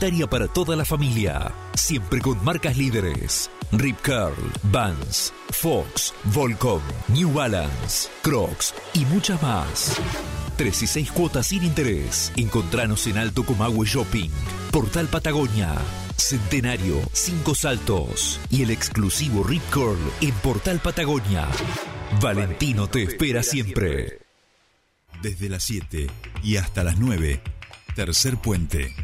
Para toda la familia, siempre con marcas líderes. Rip Curl, Vans, Fox, Volcom, New Balance, Crocs y muchas más. 3 y 6 cuotas sin interés. Encontranos en Alto Comahue Shopping, Portal Patagonia, Centenario, Cinco Saltos y el exclusivo Rip Curl en Portal Patagonia. Valentino te espera siempre. Desde las 7 y hasta las 9, tercer puente.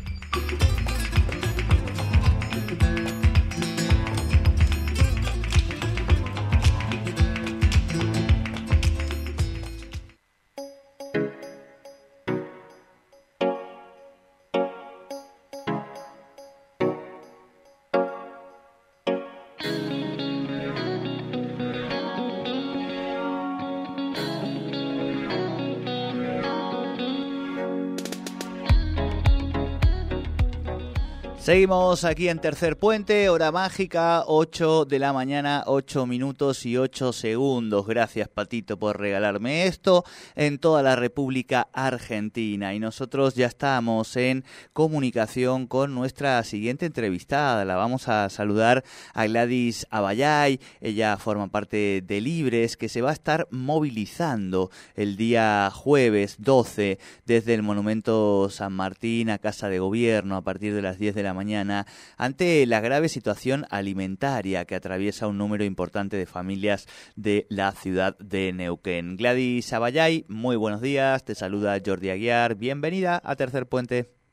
Seguimos aquí en Tercer Puente, hora mágica, 8 de la mañana, 8 minutos y 8 segundos. Gracias, Patito, por regalarme esto en toda la República Argentina. Y nosotros ya estamos en comunicación con nuestra siguiente entrevistada. La vamos a saludar a Gladys Abayay. Ella forma parte de Libres, que se va a estar movilizando el día jueves 12 desde el Monumento San Martín a Casa de Gobierno a partir de las 10 de la mañana ante la grave situación alimentaria que atraviesa un número importante de familias de la ciudad de Neuquén. Gladys Abayay, muy buenos días, te saluda Jordi Aguiar, bienvenida a Tercer Puente.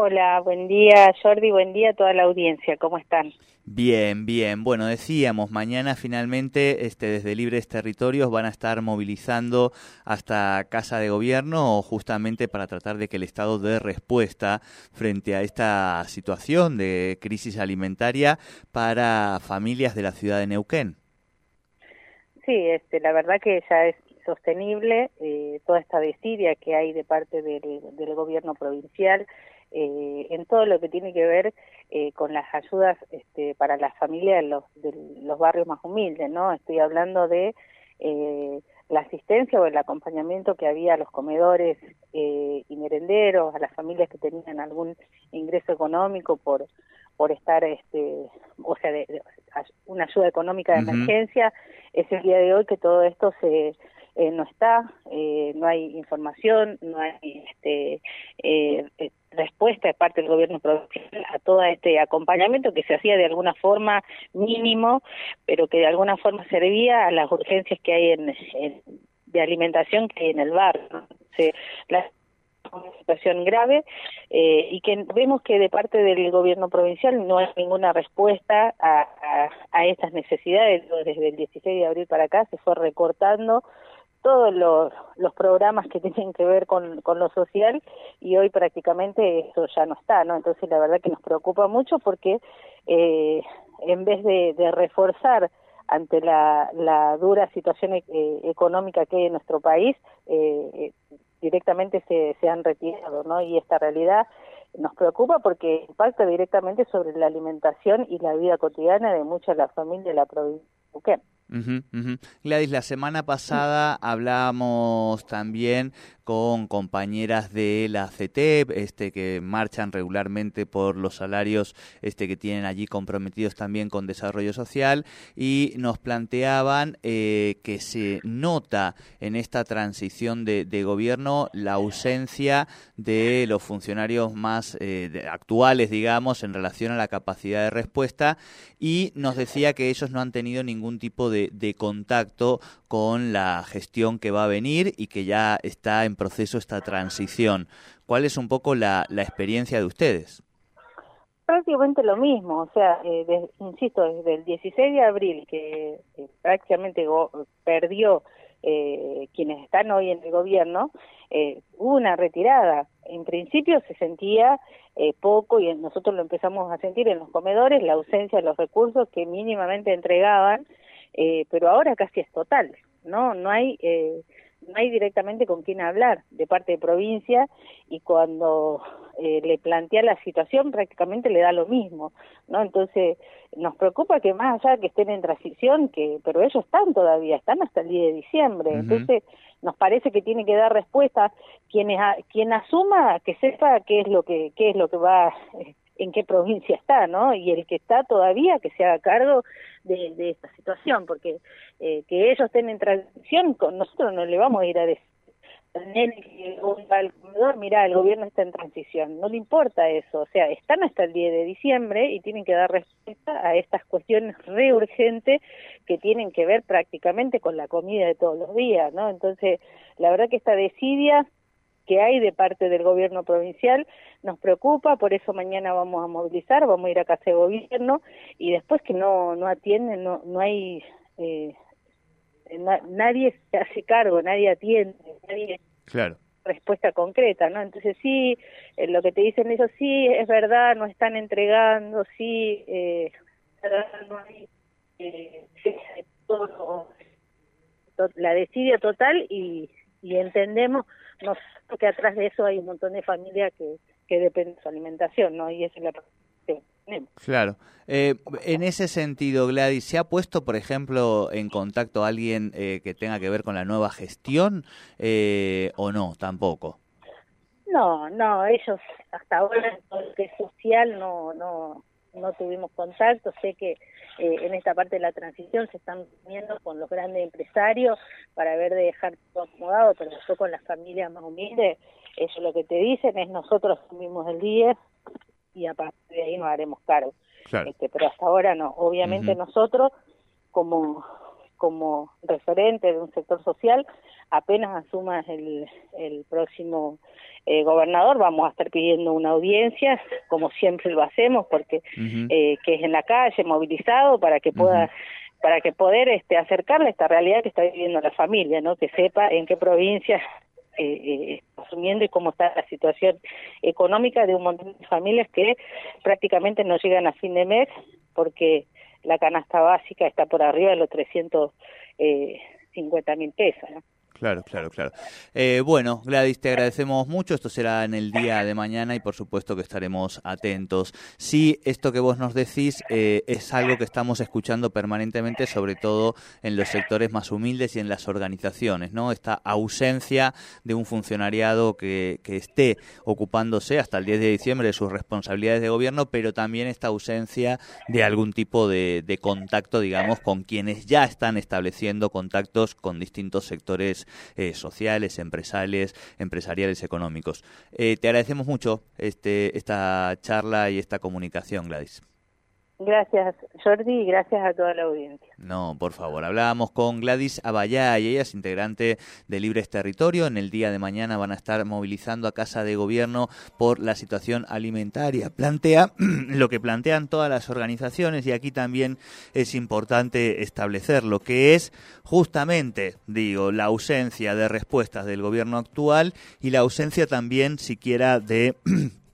Hola, buen día Jordi, buen día a toda la audiencia, ¿cómo están? Bien, bien. Bueno, decíamos, mañana finalmente este, desde Libres Territorios van a estar movilizando hasta Casa de Gobierno justamente para tratar de que el Estado dé respuesta frente a esta situación de crisis alimentaria para familias de la ciudad de Neuquén. Sí, este, la verdad que ya es sostenible eh, toda esta desidia que hay de parte del, del gobierno provincial eh, en todo lo que tiene que ver eh, con las ayudas este, para las familias de los, de los barrios más humildes, ¿no? Estoy hablando de eh, la asistencia o el acompañamiento que había a los comedores eh, y merenderos, a las familias que tenían algún ingreso económico por por estar, este, o sea, de, una ayuda económica de emergencia, es el día de hoy que todo esto se eh, no está, eh, no hay información, no hay este, eh, eh, respuesta de parte del gobierno provincial a todo este acompañamiento que se hacía de alguna forma mínimo, pero que de alguna forma servía a las urgencias que hay en, de alimentación que hay en el barrio. la una situación grave eh, y que vemos que de parte del gobierno provincial no hay ninguna respuesta a, a, a estas necesidades. Desde el 16 de abril para acá se fue recortando todos los, programas que tienen que ver con, lo social y hoy prácticamente eso ya no está, ¿no? Entonces la verdad que nos preocupa mucho porque eh, en vez de, de reforzar ante la, la dura situación eh, económica que hay en nuestro país, eh, eh, directamente se, se han retirado, ¿no? Y esta realidad nos preocupa porque impacta directamente sobre la alimentación y la vida cotidiana de muchas de las familias de la provincia de Gladys, la semana pasada hablábamos también con compañeras de la CETEP, este, que marchan regularmente por los salarios este, que tienen allí comprometidos también con desarrollo social, y nos planteaban eh, que se nota en esta transición de, de, gobierno la ausencia de los funcionarios más eh, actuales, digamos, en relación a la capacidad de respuesta, y nos decía que ellos no han tenido ningún tipo de, de contacto con la gestión que va a venir y que ya está en proceso esta transición. ¿Cuál es un poco la, experiencia de ustedes? Prácticamente lo mismo, o sea, eh, insisto, desde el 16 de abril que eh, prácticamente perdió eh, quienes están hoy en el gobierno, eh, hubo una retirada. En principio se sentía eh, poco y nosotros lo empezamos a sentir en los comedores, la ausencia de los recursos que mínimamente entregaban, eh, pero ahora casi es total, ¿no? No hay... Eh, no hay directamente con quién hablar de parte de provincia y cuando eh, le plantea la situación prácticamente le da lo mismo, ¿no? Entonces nos preocupa que más allá que estén en transición, que pero ellos están todavía, están hasta el 10 de diciembre, entonces nos parece que tiene que dar respuesta quienes quien asuma que sepa qué es lo que qué es lo que va en qué provincia está, ¿no? Y el que está todavía que se haga cargo de, de esta situación, porque eh, que ellos estén en transición, nosotros no le vamos a ir a decir al comedor, mira, el gobierno está en transición, no le importa eso, o sea, están hasta el 10 de diciembre y tienen que dar respuesta a estas cuestiones re urgentes que tienen que ver prácticamente con la comida de todos los días, ¿no? Entonces, la verdad que esta desidia que hay de parte del gobierno provincial nos preocupa, por eso mañana vamos a movilizar, vamos a ir a casa de gobierno y después que no no atienden, no no hay eh, nadie se hace cargo, nadie atiende, nadie claro. respuesta concreta, ¿no? Entonces sí, eh, lo que te dicen ellos sí es verdad, no están entregando, sí, eh, no hay eh, la desidia total y, y entendemos que atrás de eso hay un montón de familias que, que dependen de su alimentación, ¿no? Y esa es la que tenemos. Claro. Eh, en ese sentido, Gladys, ¿se ha puesto, por ejemplo, en contacto a alguien eh, que tenga que ver con la nueva gestión eh, o no, tampoco? No, no, ellos hasta ahora en que social no, no, no tuvimos contacto. Sé que eh, en esta parte de la transición se están viendo con los grandes empresarios para ver de dejar todo acomodado, pero después con las familias más humildes, eso lo que te dicen es nosotros asumimos el día y a partir de ahí nos haremos cargo. Este, pero hasta ahora no. Obviamente nosotros, como como referente de un sector social, apenas asumas el, el próximo eh, gobernador, vamos a estar pidiendo una audiencia, como siempre lo hacemos, porque eh, que es en la calle, movilizado, para que pueda para que poder este, acercarle a esta realidad que está viviendo la familia, ¿no? Que sepa en qué provincia eh, está asumiendo y cómo está la situación económica de un montón de familias que prácticamente no llegan a fin de mes porque la canasta básica está por arriba de los 350 mil pesos. Claro, claro, claro. Eh, bueno, Gladys, te agradecemos mucho. Esto será en el día de mañana y por supuesto que estaremos atentos. Sí, esto que vos nos decís eh, es algo que estamos escuchando permanentemente, sobre todo en los sectores más humildes y en las organizaciones, ¿no? Esta ausencia de un funcionariado que, que esté ocupándose hasta el 10 de diciembre de sus responsabilidades de gobierno, pero también esta ausencia de algún tipo de, de contacto, digamos, con quienes ya están estableciendo contactos con distintos sectores eh, sociales, empresariales, empresariales, económicos. Eh, te agradecemos mucho este, esta charla y esta comunicación, Gladys. Gracias, Jordi, y gracias a toda la audiencia. No, por favor. Hablábamos con Gladys Abayá y ella es integrante de Libres Territorio. En el día de mañana van a estar movilizando a Casa de Gobierno por la situación alimentaria. Plantea lo que plantean todas las organizaciones y aquí también es importante establecer lo que es justamente, digo, la ausencia de respuestas del gobierno actual y la ausencia también siquiera de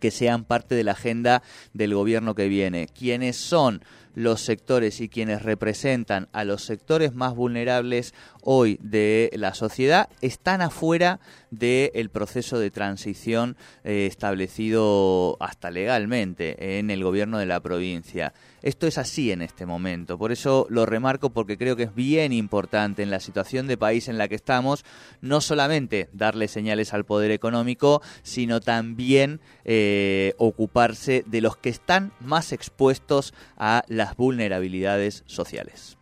que sean parte de la agenda del gobierno que viene. ¿Quiénes son los sectores y quienes representan a los sectores más vulnerables hoy de la sociedad están afuera del proceso de transición eh, establecido hasta legalmente en el gobierno de la provincia. Esto es así en este momento, por eso lo remarco porque creo que es bien importante en la situación de país en la que estamos, no solamente darle señales al poder económico, sino también eh, ocuparse de los que están más expuestos a las vulnerabilidades sociales.